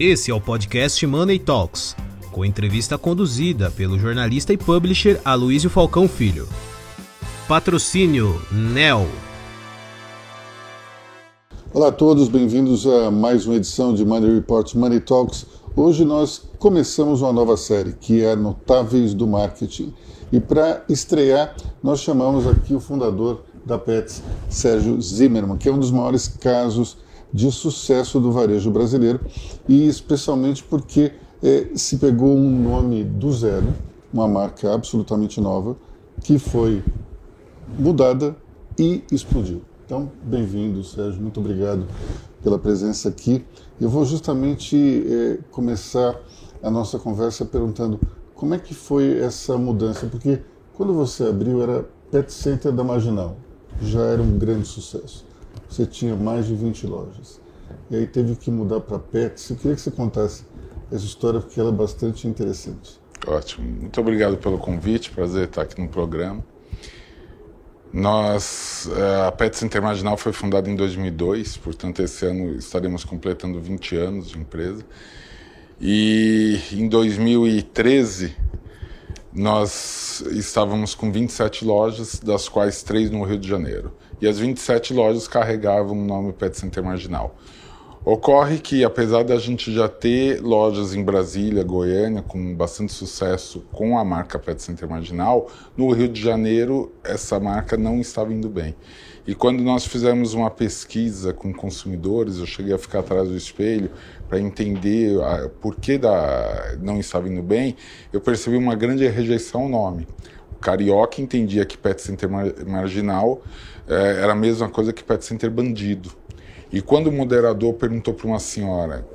Esse é o podcast Money Talks, com entrevista conduzida pelo jornalista e publisher Aloysio Falcão Filho. Patrocínio NEL. Olá a todos, bem-vindos a mais uma edição de Money Report Money Talks. Hoje nós começamos uma nova série que é Notáveis do Marketing. E para estrear, nós chamamos aqui o fundador da Pets, Sérgio Zimmermann, que é um dos maiores casos de sucesso do varejo brasileiro e especialmente porque é, se pegou um nome do zero, uma marca absolutamente nova, que foi mudada e explodiu. Então, bem-vindo, Sérgio, muito obrigado pela presença aqui. Eu vou justamente é, começar a nossa conversa perguntando como é que foi essa mudança? Porque quando você abriu era Pet Center da Marginal, já era um grande sucesso. Você tinha mais de 20 lojas. E aí teve que mudar para Pets. Eu queria que você contasse essa história porque ela é bastante interessante. Ótimo. Muito obrigado pelo convite. Prazer estar aqui no programa. Nós, eh, a Pet Center Marginal foi fundada em 2002, portanto esse ano estaremos completando 20 anos de empresa. E em 2013 nós estávamos com 27 lojas, das quais três no Rio de Janeiro. E as 27 lojas carregavam o nome Pet Center Marginal. Ocorre que, apesar da gente já ter lojas em Brasília, Goiânia, com bastante sucesso com a marca Pet Center Marginal, no Rio de Janeiro essa marca não estava indo bem. E quando nós fizemos uma pesquisa com consumidores, eu cheguei a ficar atrás do espelho para entender a, por que da, não estava indo bem, eu percebi uma grande rejeição ao nome. Carioca entendia que pet center mar, marginal eh, era a mesma coisa que pet center bandido. E quando o moderador perguntou para uma senhora,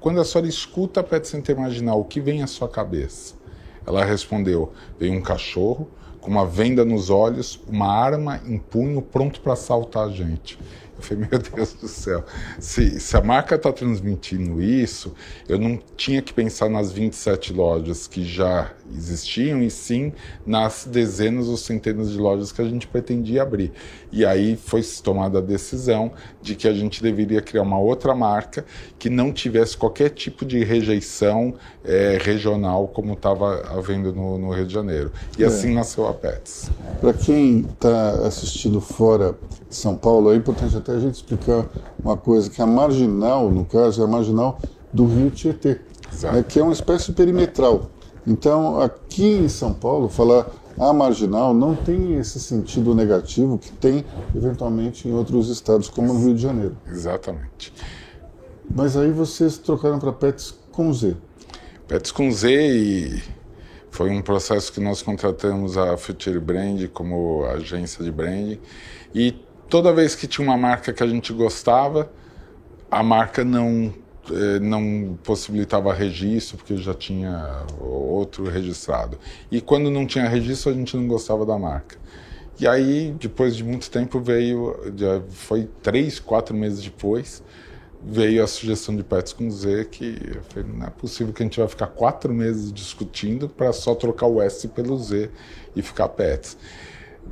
quando a senhora escuta pet center marginal, o que vem à sua cabeça? Ela respondeu, vem um cachorro, com uma venda nos olhos, uma arma em punho pronto para assaltar a gente. Falei, meu Deus do céu, se, se a marca está transmitindo isso, eu não tinha que pensar nas 27 lojas que já existiam, e sim nas dezenas ou centenas de lojas que a gente pretendia abrir. E aí foi tomada a decisão de que a gente deveria criar uma outra marca que não tivesse qualquer tipo de rejeição é, regional, como estava havendo no, no, Rio de Janeiro. E é. assim nasceu a Pets. Para quem está assistindo fora de São Paulo, é importante até a gente explicar uma coisa, que a marginal, no caso, é a marginal do Rio Tietê, né, que é uma espécie perimetral. Então, aqui em São Paulo, falar a marginal não tem esse sentido negativo que tem, eventualmente, em outros estados, como no Rio de Janeiro. Exatamente. Mas aí vocês trocaram para Pets com Z. Pets com Z e foi um processo que nós contratamos a Future Brand como agência de branding e toda vez que tinha uma marca que a gente gostava, a marca não eh, não possibilitava registro porque já tinha outro registrado. E quando não tinha registro, a gente não gostava da marca. E aí, depois de muito tempo, veio, foi três, quatro meses depois, veio a sugestão de Pets com Z, que eu falei, não é possível que a gente vai ficar quatro meses discutindo para só trocar o S pelo Z e ficar Pets.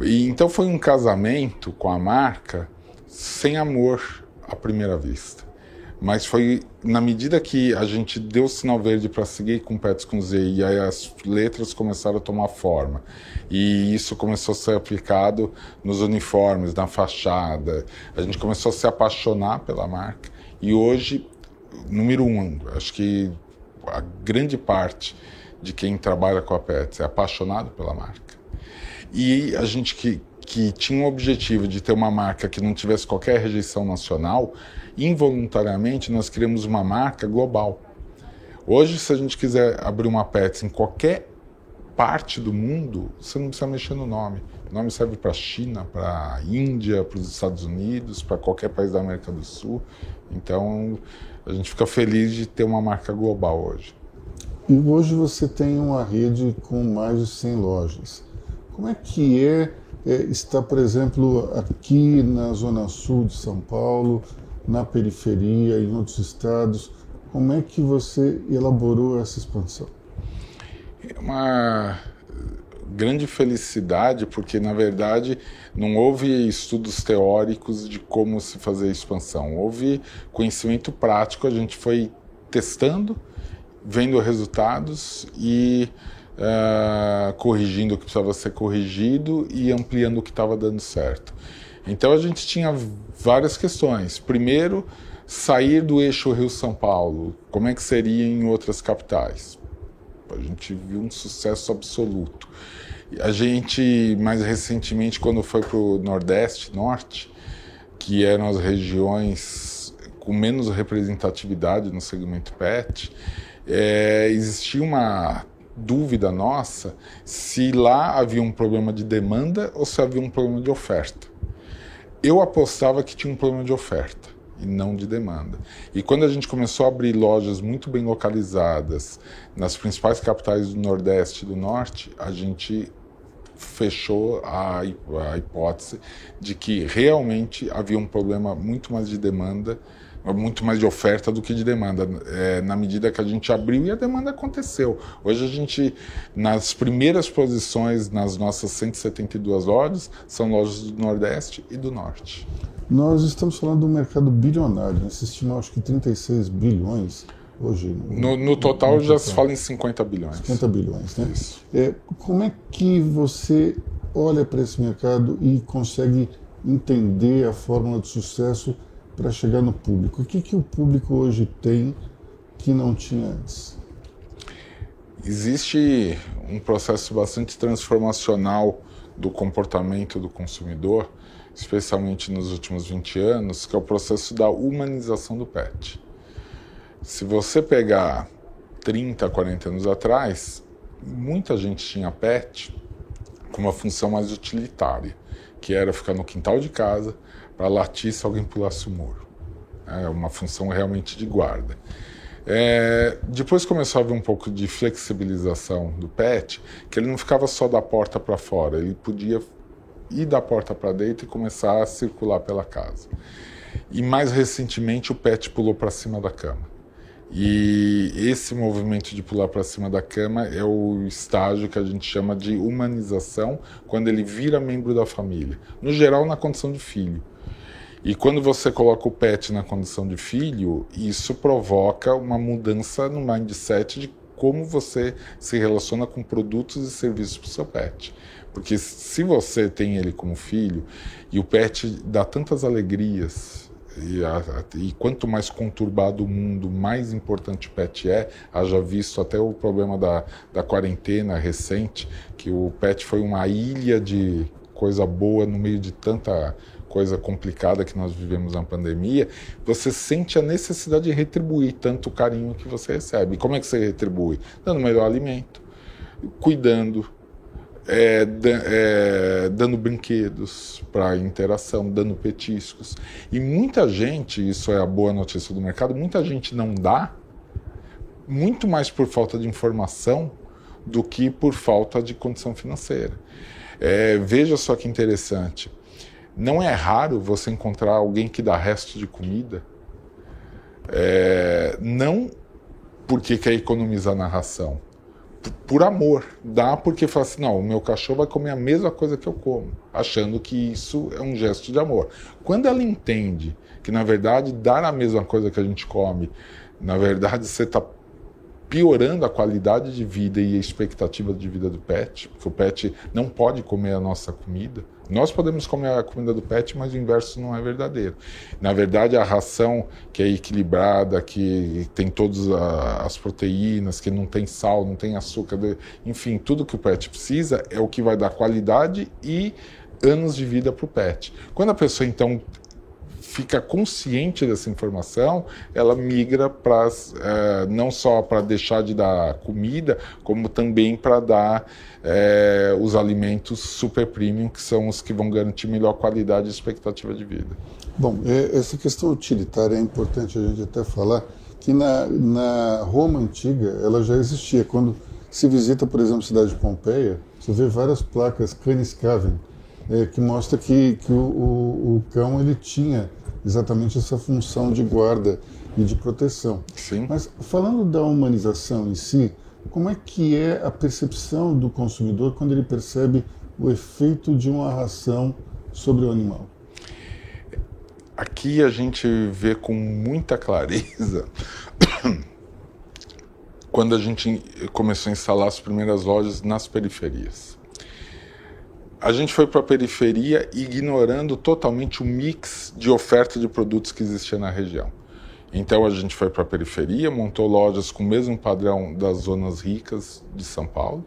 E, então foi um casamento com a marca sem amor à primeira vista. Mas foi na medida que a gente deu o sinal verde para seguir com Pets com Z e aí as letras começaram a tomar forma. E isso começou a ser aplicado nos uniformes, na fachada. A gente começou a se apaixonar pela marca. E hoje, número um, acho que a grande parte de quem trabalha com a Pets é apaixonado pela marca. E a gente que, que tinha o objetivo de ter uma marca que não tivesse qualquer rejeição nacional, involuntariamente nós criamos uma marca global. Hoje, se a gente quiser abrir uma Pets em qualquer parte do mundo, você não precisa mexer no nome. O nome serve para a China, para a Índia, para os Estados Unidos, para qualquer país da América do Sul. Então, a gente fica feliz de ter uma marca global hoje. E hoje você tem uma rede com mais de 100 lojas. Como é que é, é estar, por exemplo, aqui na Zona Sul de São Paulo, na periferia, em outros estados? Como é que você elaborou essa expansão? É uma grande felicidade, porque na verdade não houve estudos teóricos de como se fazer a expansão, houve conhecimento prático, a gente foi testando, vendo resultados e uh, corrigindo o que precisava ser corrigido e ampliando o que estava dando certo. Então a gente tinha várias questões. Primeiro, sair do eixo Rio-São Paulo, como é que seria em outras capitais? A gente viu um sucesso absoluto. A gente, mais recentemente, quando foi para o Nordeste, Norte, que eram as regiões com menos representatividade no segmento PET, é, existia uma dúvida nossa se lá havia um problema de demanda ou se havia um problema de oferta. Eu apostava que tinha um problema de oferta e não de demanda. E quando a gente começou a abrir lojas muito bem localizadas nas principais capitais do Nordeste e do Norte, a gente fechou a, a hipótese de que realmente havia um problema muito mais de demanda muito mais de oferta do que de demanda, é, na medida que a gente abriu e a demanda aconteceu. Hoje a gente, nas primeiras posições nas nossas 172 lojas, são lojas do Nordeste e do Norte. Nós estamos falando de um mercado bilionário, né? se estima acho que 36 bilhões hoje. No, no total no já total. se fala em 50 bilhões. 50 bilhões, né? Isso. É, como é que você olha para esse mercado e consegue entender a fórmula de sucesso para chegar no público? O que, que o público hoje tem que não tinha antes? Existe um processo bastante transformacional do comportamento do consumidor, especialmente nos últimos 20 anos, que é o processo da humanização do pet. Se você pegar 30, 40 anos atrás, muita gente tinha pet com uma função mais utilitária, que era ficar no quintal de casa, para latir se alguém pulasse o muro. É uma função realmente de guarda. É, depois começou a haver um pouco de flexibilização do pet, que ele não ficava só da porta para fora, ele podia ir da porta para dentro e começar a circular pela casa. E mais recentemente o pet pulou para cima da cama. E esse movimento de pular para cima da cama é o estágio que a gente chama de humanização, quando ele vira membro da família. No geral, na condição de filho. E quando você coloca o pet na condição de filho, isso provoca uma mudança no mindset de como você se relaciona com produtos e serviços para o seu pet. Porque se você tem ele como filho e o pet dá tantas alegrias, e, a, e, quanto mais conturbado o mundo, mais importante o pet é. Haja visto até o problema da, da quarentena recente, que o pet foi uma ilha de coisa boa no meio de tanta coisa complicada que nós vivemos na pandemia, você sente a necessidade de retribuir tanto o carinho que você recebe. Como é que você retribui? Dando melhor alimento, cuidando, é, é, dando brinquedos para interação, dando petiscos. E muita gente, isso é a boa notícia do mercado, muita gente não dá, muito mais por falta de informação do que por falta de condição financeira. É, veja só que interessante. Não é raro você encontrar alguém que dá resto de comida, é, não porque quer economizar na ração, por amor. Dá porque fala assim: não, o meu cachorro vai comer a mesma coisa que eu como, achando que isso é um gesto de amor. Quando ela entende que, na verdade, dar a mesma coisa que a gente come, na verdade, você está piorando a qualidade de vida e a expectativa de vida do pet, porque o pet não pode comer a nossa comida. Nós podemos comer a comida do pet, mas o inverso não é verdadeiro. Na verdade, a ração que é equilibrada, que tem todas as proteínas, que não tem sal, não tem açúcar, enfim, tudo que o pet precisa é o que vai dar qualidade e anos de vida para o pet. Quando a pessoa então fica consciente dessa informação, ela migra para é, não só para deixar de dar comida, como também para dar é, os alimentos super premium, que são os que vão garantir melhor qualidade e expectativa de vida. Bom, essa questão utilitária é importante a gente até falar que na, na Roma antiga ela já existia. Quando se visita, por exemplo, a cidade de Pompeia, você vê várias placas canis cavem, é, que mostra que, que o, o, o, cão ele tinha exatamente essa função de guarda e de proteção. Sim. Mas falando da humanização em si, como é que é a percepção do consumidor quando ele percebe o efeito de uma ração sobre o animal? Aqui a gente vê com muita clareza quando a gente começou a instalar as primeiras lojas nas periferias. A gente foi para a periferia ignorando totalmente o mix de oferta de produtos que existia na região. Então a gente foi para a periferia, montou lojas com o mesmo padrão das zonas ricas de São Paulo,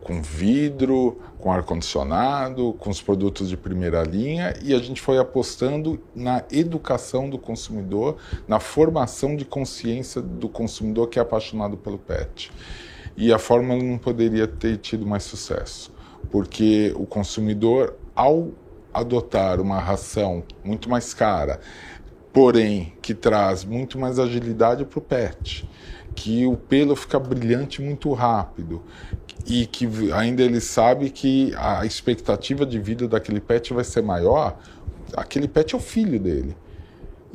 com vidro, com ar-condicionado, com os produtos de primeira linha, e a gente foi apostando na educação do consumidor, na formação de consciência do consumidor que é apaixonado pelo pet. E a fórmula não poderia ter tido mais sucesso, porque o consumidor, ao adotar uma ração muito mais cara, porém que traz muito mais agilidade para o pet, que o pelo fica brilhante muito rápido e que ainda ele sabe que a expectativa de vida daquele pet vai ser maior, aquele pet é o filho dele.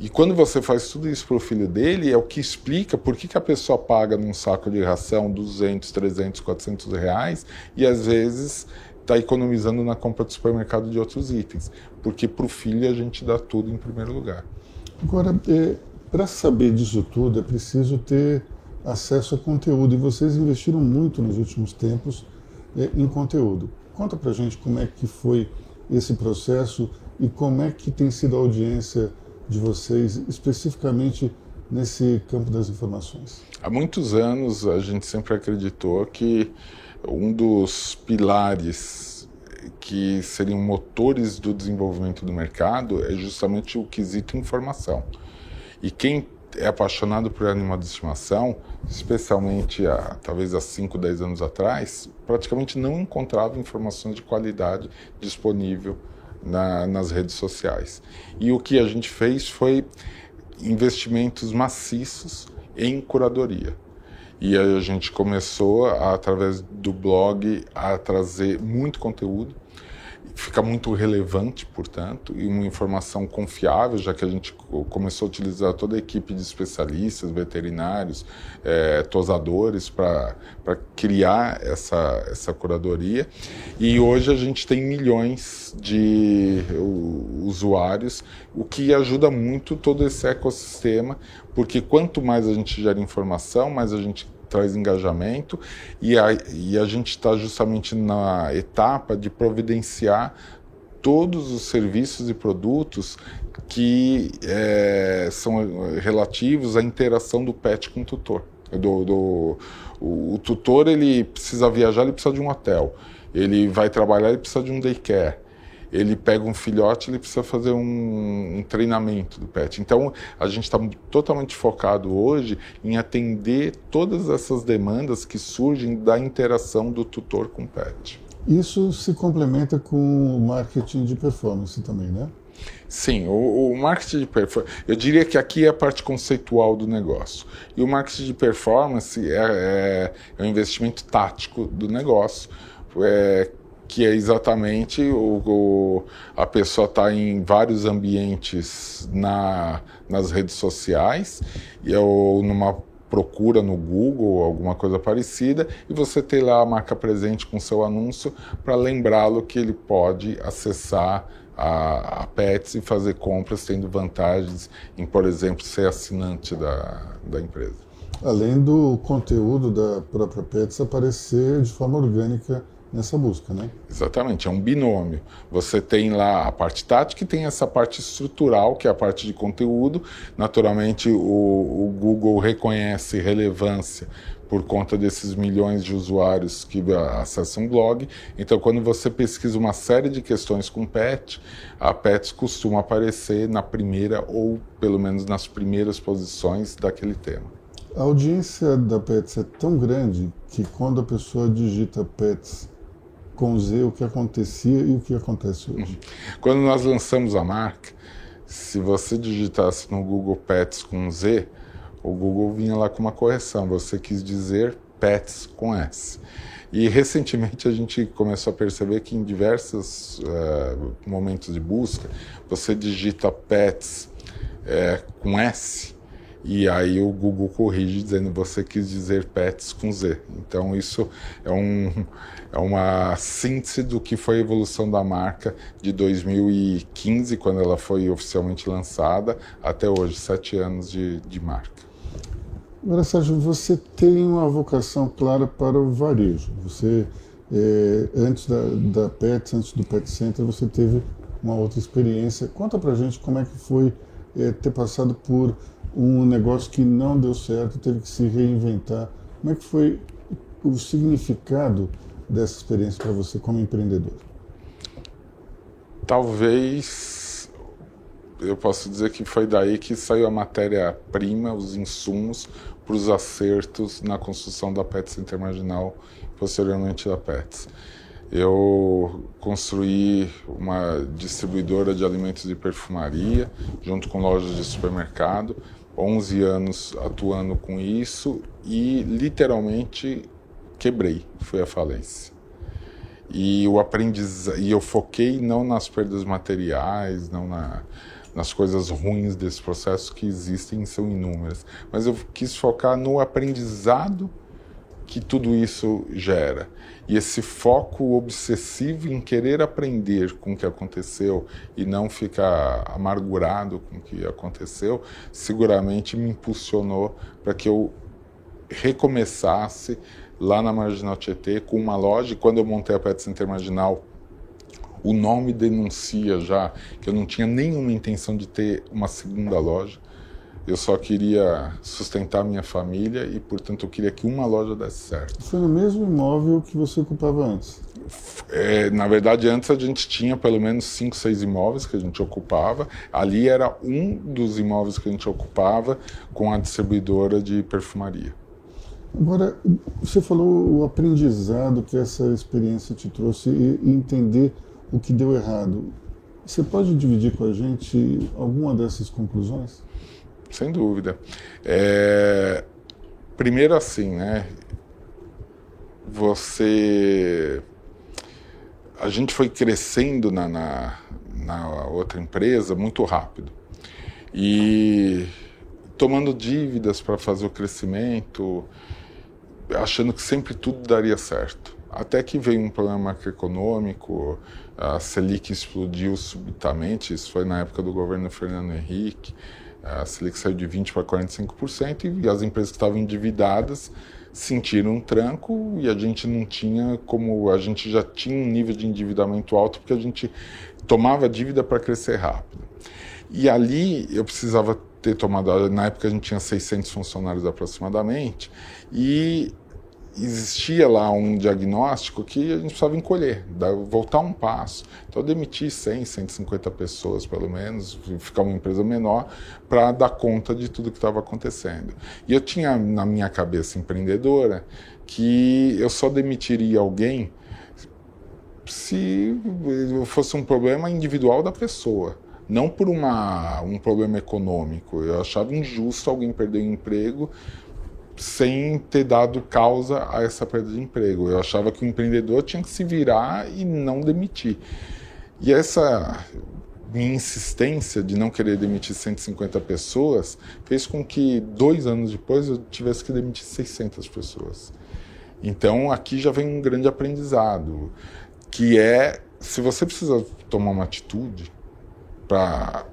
E quando você faz tudo isso para o filho dele, é o que explica por que, que a pessoa paga num saco de ração 200, 300, 400 reais e às vezes está economizando na compra do supermercado de outros itens. Porque para o filho a gente dá tudo em primeiro lugar. Agora, é, para saber disso tudo, é preciso ter acesso a conteúdo. E vocês investiram muito nos últimos tempos é, em conteúdo. Conta para gente como é que foi esse processo e como é que tem sido a audiência de vocês, especificamente nesse campo das informações. Há muitos anos a gente sempre acreditou que um dos pilares que seriam motores do desenvolvimento do mercado é justamente o quesito informação. E quem é apaixonado por animal de estimação, especialmente há, talvez há 5, 10 anos atrás, praticamente não encontrava informações de qualidade disponível na, nas redes sociais. E o que a gente fez foi investimentos maciços em curadoria. E aí a gente começou, através do blog, a trazer muito conteúdo fica muito relevante, portanto, e uma informação confiável, já que a gente começou a utilizar toda a equipe de especialistas, veterinários, é, tosadores, para criar essa, essa curadoria. E hoje a gente tem milhões de usuários, o que ajuda muito todo esse ecossistema, porque quanto mais a gente gera informação, mais a gente traz engajamento e a, e a gente está justamente na etapa de providenciar todos os serviços e produtos que é, são relativos à interação do pet com o tutor. Do, do, o, o, tutor ele precisa viajar, ele precisa de um hotel. Ele vai trabalhar, ele precisa de um daycare ele pega um filhote, ele precisa fazer um, um treinamento do pet. Então, a gente está totalmente focado hoje em atender todas essas demandas que surgem da interação do tutor com o pet. Isso se complementa com o marketing de performance também, né? Sim, o, o, marketing de performance, eu diria que aqui é a parte conceitual do negócio. E o marketing de performance é, é, é um investimento tático do negócio, é, que é exatamente o, o a pessoa está em vários ambientes na, nas redes sociais ou numa procura no Google alguma coisa parecida e você tem lá a marca presente com seu anúncio para lembrá-lo que ele pode acessar a, a Pets e fazer compras tendo vantagens em, por exemplo, ser assinante da, da empresa. Além do conteúdo da própria Pets aparecer de forma orgânica nessa busca, né? Exatamente, é um binômio. Você tem lá a parte tática e tem essa parte estrutural, que é a parte de conteúdo. Naturalmente, o, o Google reconhece relevância por conta desses milhões de usuários que acessam o blog. Então, quando você pesquisa uma série de questões com PET, a PETs costuma aparecer na primeira ou pelo menos nas primeiras posições daquele tema. A audiência da PETS é tão grande que quando a pessoa digita PETS com Z o que acontecia e o que acontece hoje. Quando nós lançamos a marca, se você digitasse no Google Pets com Z, o Google vinha lá com uma correção. Você quis dizer Pets com S. E recentemente a gente começou a perceber que em diversos uh, momentos de busca, você digita Pets uh, com S e aí o Google corrige dizendo você quis dizer pets com Z. Então isso é, um, é uma síntese do que foi a evolução da marca de 2015, quando ela foi oficialmente lançada, até hoje, sete anos de, de marca. Agora, Sérgio, você tem uma vocação clara para o varejo. Você, é, antes da, da Pets, antes do Pet Center, você teve uma outra experiência. Conta pra gente como é que foi é, ter passado por um negócio que não deu certo, teve que se reinventar. Como é que foi o significado dessa experiência para você como empreendedor? Talvez eu posso dizer que foi daí que saiu a matéria-prima, os insumos para os acertos na construção da Pets Intermarginal, posteriormente da Pets. Eu construí uma distribuidora de alimentos e perfumaria, junto com lojas de supermercado, 11 anos atuando com isso e literalmente quebrei, fui à falência. E o aprendiz e eu foquei não nas perdas materiais, não na, nas coisas ruins desse processo que existem são inúmeras, mas eu quis focar no aprendizado que tudo isso gera. E esse foco obsessivo em querer aprender com o que aconteceu e não ficar amargurado com o que aconteceu, seguramente me impulsionou para que eu recomeçasse lá na Marginal Tietê com uma loja. E quando eu montei a Pet Center Marginal, o nome denuncia já que eu não tinha nenhuma intenção de ter uma segunda loja. Eu só queria sustentar minha família e, portanto, eu queria que uma loja desse certo. Foi no mesmo imóvel que você ocupava antes? É, na verdade, antes a gente tinha pelo menos cinco, seis imóveis que a gente ocupava. Ali era um dos imóveis que a gente ocupava com a distribuidora de perfumaria. Agora, você falou o aprendizado que essa experiência te trouxe e entender o que deu errado. Você pode dividir com a gente alguma dessas conclusões? Sem dúvida. É, primeiro assim, né? Você, a gente foi crescendo na, na, na outra empresa muito rápido e tomando dívidas para fazer o crescimento, achando que sempre tudo daria certo. Até que veio um problema macroeconômico, a Selic explodiu subitamente, isso foi na época do governo Fernando Henrique, a Selic saiu de 20% para 45% e as empresas que estavam endividadas sentiram um tranco e a gente não tinha como. A gente já tinha um nível de endividamento alto porque a gente tomava dívida para crescer rápido. E ali eu precisava ter tomado. Na época a gente tinha 600 funcionários aproximadamente e existia lá um diagnóstico que a gente precisava encolher, voltar um passo. Então, demitir 100, 150 pessoas, pelo menos, ficar uma empresa menor, para dar conta de tudo que estava acontecendo. E eu tinha na minha cabeça empreendedora que eu só demitiria alguém se fosse um problema individual da pessoa não por uma, um problema econômico. Eu achava injusto alguém perder o emprego sem ter dado causa a essa perda de emprego. Eu achava que o empreendedor tinha que se virar e não demitir. E essa minha insistência de não querer demitir 150 pessoas fez com que dois anos depois eu tivesse que demitir 600 pessoas. Então aqui já vem um grande aprendizado, que é se você precisa tomar uma atitude para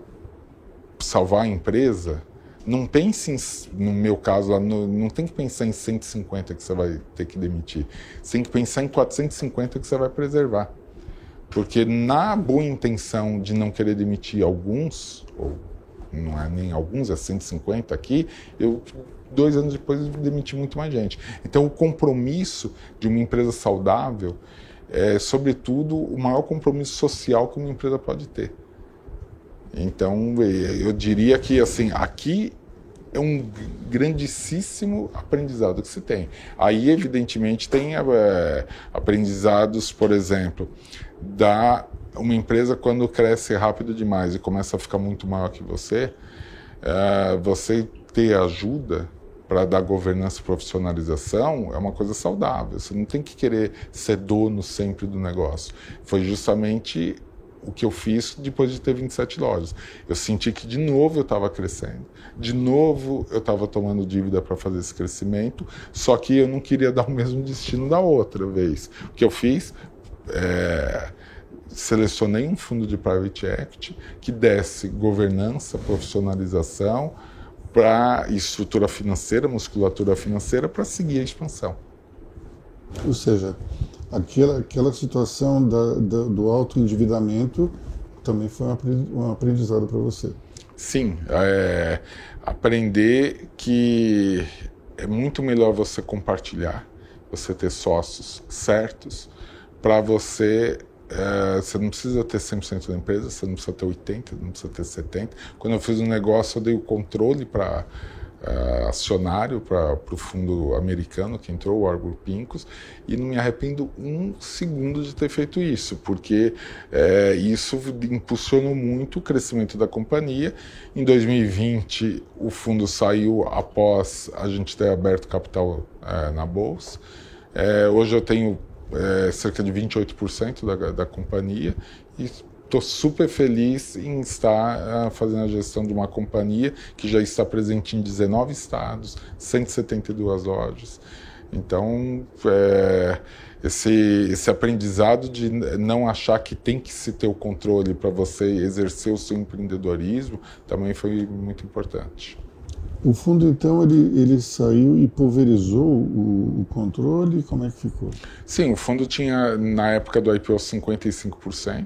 salvar a empresa, não pense, em, no meu caso, no, não tem que pensar em 150 que você vai ter que demitir. Você tem que pensar em 450 que você vai preservar. Porque na boa intenção de não querer demitir alguns, ou não é nem alguns, é 150 aqui, eu dois anos depois demiti muito mais gente. Então o compromisso de uma empresa saudável é, sobretudo, o maior compromisso social que uma empresa pode ter. Então, eu diria que assim, aqui é um grandíssimo aprendizado que se tem. Aí, evidentemente, tem é, aprendizados, por exemplo, da uma empresa quando cresce rápido demais e começa a ficar muito maior que você, é, você ter ajuda para dar governança e profissionalização é uma coisa saudável. Você não tem que querer ser dono sempre do negócio. Foi justamente o que eu fiz depois de ter 27 lojas. Eu senti que de novo eu estava crescendo, de novo eu estava tomando dívida para fazer esse crescimento, só que eu não queria dar o mesmo destino da outra vez. O que eu fiz? É, selecionei um fundo de private equity que desse governança, profissionalização, para estrutura financeira, musculatura financeira para seguir a expansão. Ou seja, aquela, aquela situação da, da, do alto endividamento também foi um aprendizado para você. Sim, é, aprender que é muito melhor você compartilhar, você ter sócios certos, para você é, você não precisa ter 100% da empresa, você não precisa ter 80%, não precisa ter 70%. Quando eu fiz um negócio, eu dei o controle para uh, acionário para o fundo americano que entrou, o Arbor Pincos, e não me arrependo um segundo de ter feito isso, porque uh, isso impulsionou muito o crescimento da companhia. Em 2020, o fundo saiu após a gente ter aberto capital uh, na bolsa. hoje eu tenho cerca de 28% da, da companhia e estou super feliz em estar uh, fazendo a gestão de uma companhia que já está presente em 19 estados, 172 lojas. Então, é, esse, esse aprendizado de não achar que tem que se ter o controle para você exercer o seu empreendedorismo também foi muito importante. O fundo, então, ele, ele saiu e pulverizou o, o, controle? Como é que ficou? Sim, o fundo tinha, na época do IPO, 55%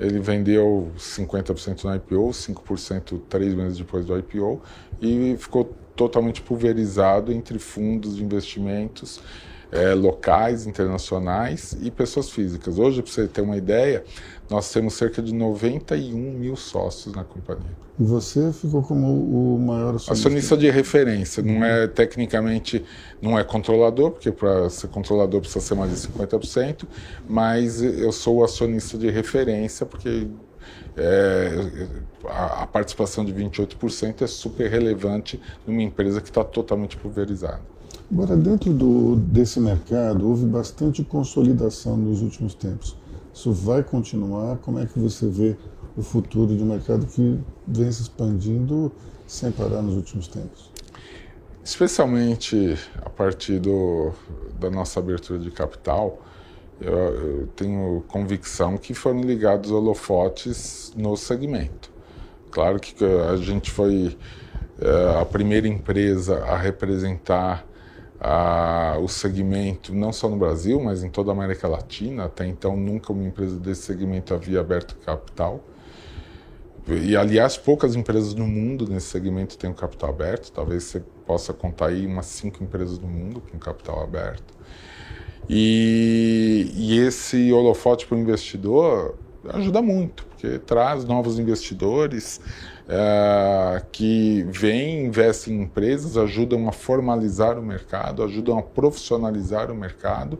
ele vendeu 50% no IPO, 5% três meses depois do IPO e ficou totalmente pulverizado entre fundos de investimentos é, locais, internacionais e pessoas físicas. Hoje, para você ter uma ideia, nós temos cerca de 91 mil sócios na companhia. E você ficou como o maior acionista? Acionista de referência, não é tecnicamente, não é controlador, porque para ser controlador precisa ser mais de 50%, mas eu sou o acionista de referência, porque é, a, a, participação de 28% é super relevante numa empresa que está totalmente pulverizada. Agora, dentro do, desse mercado, houve bastante consolidação nos últimos tempos. Isso vai continuar? Como é que você vê o futuro de um mercado que vem se expandindo sem parar nos últimos tempos? Especialmente a partir do, da nossa abertura de capital, eu, eu tenho convicção que foram ligados holofotes no segmento. Claro que a gente foi é, a primeira empresa a representar a, o segmento, não só no Brasil, mas em toda a América Latina. Até então, nunca uma empresa desse segmento havia aberto capital. E, aliás, poucas empresas no mundo nesse segmento têm o capital aberto. Talvez você possa contar aí umas cinco empresas no mundo com capital aberto. E, e esse holofote para o investidor ajuda muito, porque traz novos investidores, uh, que vêm, investem em empresas, ajudam a formalizar o mercado, ajudam a profissionalizar o mercado.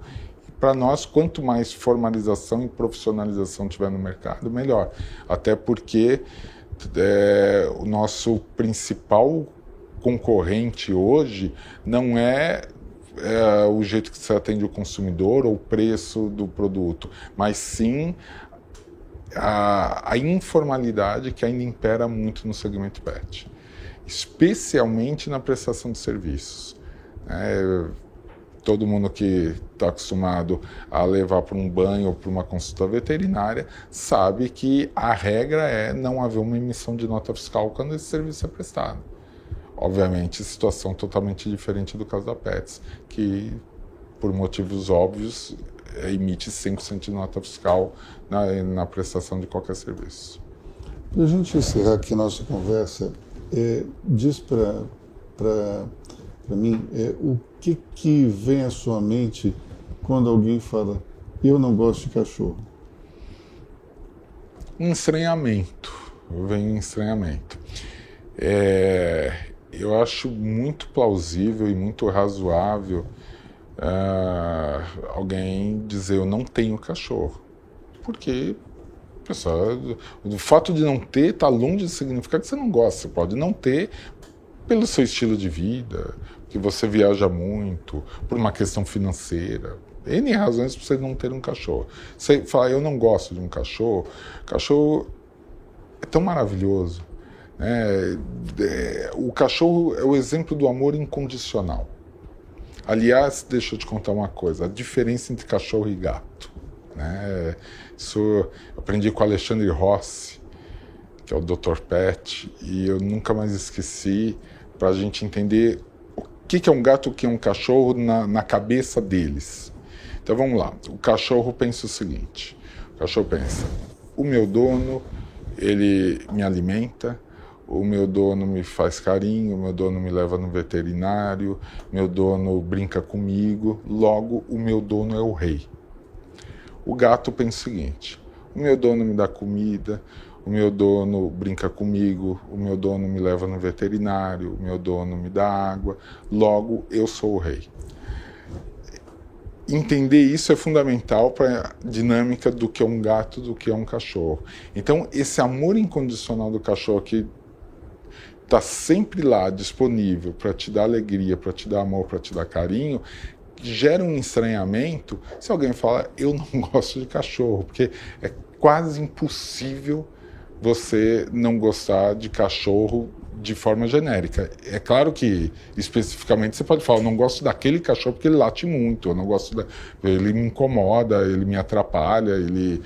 Para nós, quanto mais formalização e profissionalização tiver no mercado, melhor. Até porque é, o nosso principal concorrente hoje não é é, o jeito que você atende o consumidor ou o preço do produto, mas sim a, a informalidade que ainda impera muito no segmento pet, especialmente na prestação de serviços. É, todo mundo que está acostumado a levar para um banho ou para uma consulta veterinária sabe que a regra é não haver uma emissão de nota fiscal quando esse serviço é prestado. Obviamente, situação totalmente diferente do caso da Pets, que por motivos óbvios emite 100% de nota fiscal na, na, prestação de qualquer serviço. Para a gente encerrar aqui nossa conversa, é, diz para mim é, o que, que vem à sua mente quando alguém fala eu não gosto de cachorro? Um estranhamento. Vem um estranhamento. É, eu acho muito plausível e muito razoável uh, alguém dizer eu não tenho cachorro. Porque pessoal, o fato de não ter está longe de significar que você não gosta. Você pode não ter pelo seu estilo de vida, que você viaja muito, por uma questão financeira. N razões para você não ter um cachorro. Você fala, eu não gosto de um cachorro. Cachorro é tão maravilhoso. Né? É, o cachorro é o exemplo do amor incondicional. Aliás, deixa eu te contar uma coisa: a diferença entre cachorro e gato. Né? Isso eu aprendi com Alexandre Rossi, que é o Dr. Pet, e eu nunca mais esqueci, para a gente entender o que, é um gato, o que é um cachorro na, na cabeça deles. Então vamos lá. O cachorro pensa o seguinte: o cachorro pensa, o meu dono, ele me alimenta, o meu dono me faz carinho, meu dono me leva no veterinário, meu dono brinca comigo, logo o meu dono é o rei. O gato pensa o seguinte: o meu dono me dá comida, o meu dono brinca comigo, o meu dono me leva no veterinário, o meu dono me dá água, logo eu sou o rei. Entender isso é fundamental para a dinâmica do que é um gato, do que é um cachorro. Então, esse amor incondicional do cachorro que está sempre lá disponível para te dar alegria, para te dar amor, para te dar carinho, gera um estranhamento se alguém fala eu não gosto de cachorro, porque é quase impossível você não gostar de cachorro de forma genérica. É claro que especificamente você pode falar, eu não gosto daquele cachorro porque ele late muito, eu não gosto da... ele me incomoda, ele me atrapalha, ele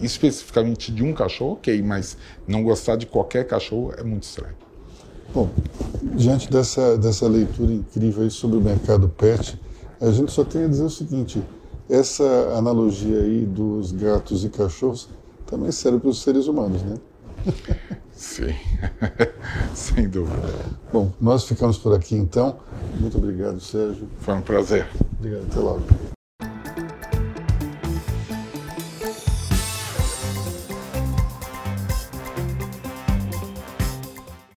especificamente de um cachorro, ok, mas não gostar de qualquer cachorro é muito estranho. Bom, diante dessa, dessa leitura incrível sobre o mercado pet, a gente só tem a dizer o seguinte: essa analogia aí dos gatos e cachorros também serve para os seres humanos, né? Sim, sem dúvida. Bom, nós ficamos por aqui então. Muito obrigado, Sérgio. Foi um prazer. Obrigado, até logo.